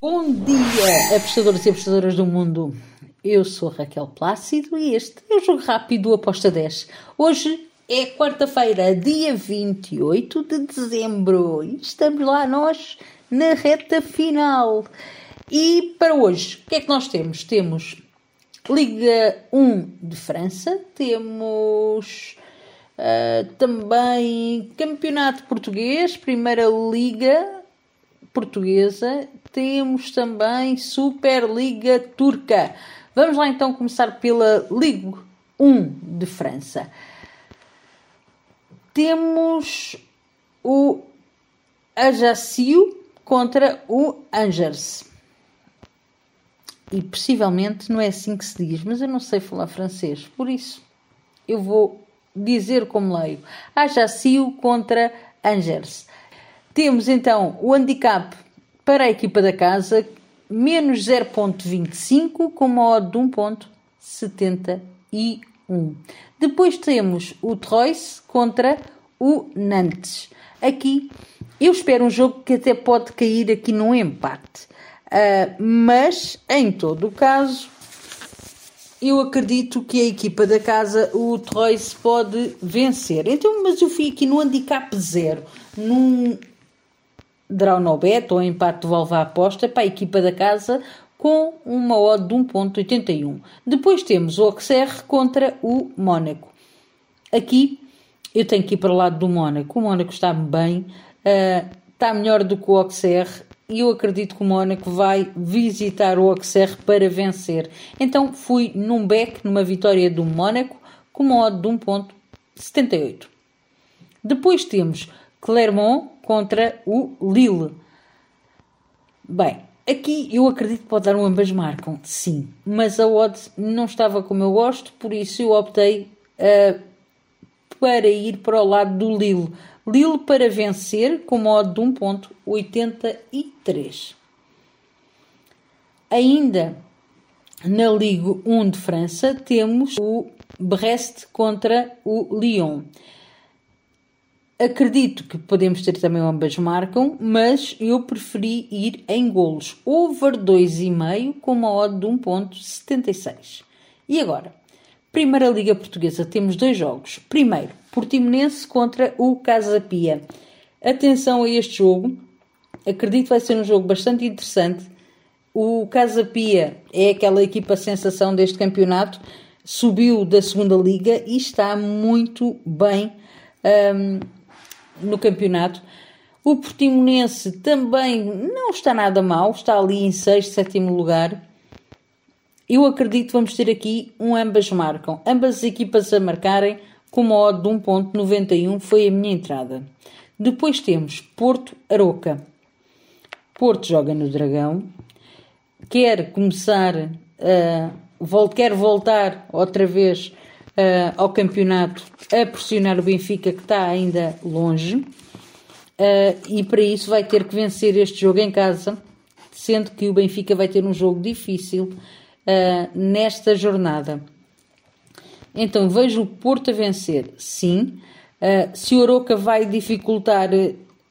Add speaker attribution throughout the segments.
Speaker 1: Bom dia, apostadores e apostadoras do mundo. Eu sou Raquel Plácido e este é o Jogo Rápido Aposta 10. Hoje é quarta-feira, dia 28 de dezembro e estamos lá nós na reta final. E para hoje, o que é que nós temos? Temos Liga 1 de França, temos uh, também Campeonato Português, Primeira Liga Portuguesa, temos também Superliga Turca. Vamos lá então começar pela Ligue 1 de França. Temos o Ajaccio contra o Angers. E possivelmente não é assim que se diz, mas eu não sei falar francês, por isso eu vou dizer como leio. Ajaccio contra Angers. Temos então o handicap para a equipa da casa, menos 0.25 com uma odd de 1.71. Depois temos o Troyes contra o Nantes. Aqui eu espero um jogo que até pode cair aqui num empate. Uh, mas, em todo o caso, eu acredito que a equipa da casa, o Troyes, pode vencer. Então, mas eu fui aqui no handicap zero, num draw no bet ou empate devolve a aposta para a equipa da casa com uma odd de 1.81. Depois temos o Auxerre contra o Mónaco. Aqui eu tenho que ir para o lado do Mónaco. O Mónaco está bem, uh, está melhor do que o Auxerre e eu acredito que o Mónaco vai visitar o Auxerre para vencer. Então fui num back, numa vitória do Mónaco, com uma odd de 1.78. Depois temos Clermont contra o Lille. Bem, aqui eu acredito que pode dar um ambas marcam, sim, mas a odds não estava como eu gosto, por isso eu optei uh, para ir para o lado do Lille. Lille para vencer com uma odd de 1.83. Ainda na Ligue 1 de França temos o Brest contra o Lyon. Acredito que podemos ter também ambas marcam, mas eu preferi ir em golos. Over 2,5 com uma odd de 1.76. E agora? Primeira Liga Portuguesa, temos dois jogos. Primeiro, Portimonense contra o Casa Pia. Atenção a este jogo. Acredito que vai ser um jogo bastante interessante. O Casa Pia é aquela equipa sensação deste campeonato. Subiu da segunda liga e está muito bem um, no campeonato. O Portimonense também não está nada mal, está ali em sexto, sétimo lugar. Eu acredito que vamos ter aqui um ambas marcam. Ambas as equipas a marcarem com uma odd de 1.91 foi a minha entrada. Depois temos Porto Aroca. Porto joga no Dragão. Quer começar, uh, quer voltar outra vez uh, ao campeonato a pressionar o Benfica, que está ainda longe, uh, e para isso vai ter que vencer este jogo em casa, sendo que o Benfica vai ter um jogo difícil uh, nesta jornada. Então vejo o Porto a vencer, sim. se o Oroca vai dificultar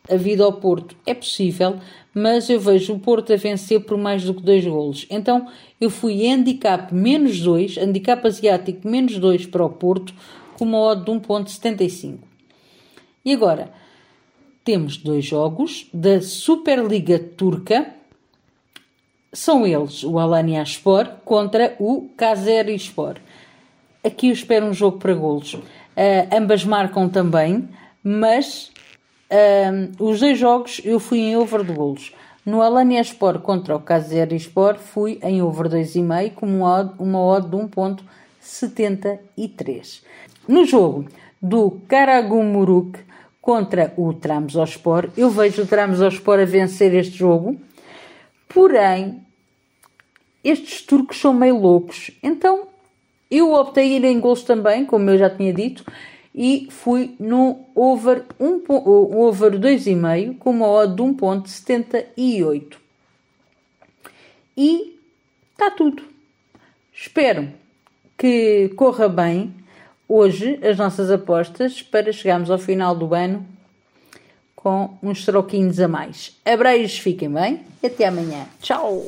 Speaker 1: a vida ao Porto, é possível, mas eu vejo o Porto a vencer por mais do que dois golos. Então eu fui handicap menos 2, handicap asiático menos 2 para o Porto, com uma odd de 1.75. E agora, temos dois jogos da Superliga Turca, são eles o Alanya Spor contra o Spor. Aqui eu espero um jogo para golos. Uh, ambas marcam também, mas uh, os dois jogos eu fui em over de golos. No Alanya Sport contra o Sport fui em over 2,5 com uma odd, uma odd de 1.73. No jogo do Karagumuruk contra o Trabzonspor, eu vejo o Trabzonspor a vencer este jogo, porém estes turcos são meio loucos, então eu optei ir em gols também, como eu já tinha dito, e fui no over, um, over 2,5 com uma odd de 1.78. E está tudo. Espero que corra bem hoje as nossas apostas para chegarmos ao final do ano com uns troquinhos a mais. Abreijos, fiquem bem até amanhã. Tchau!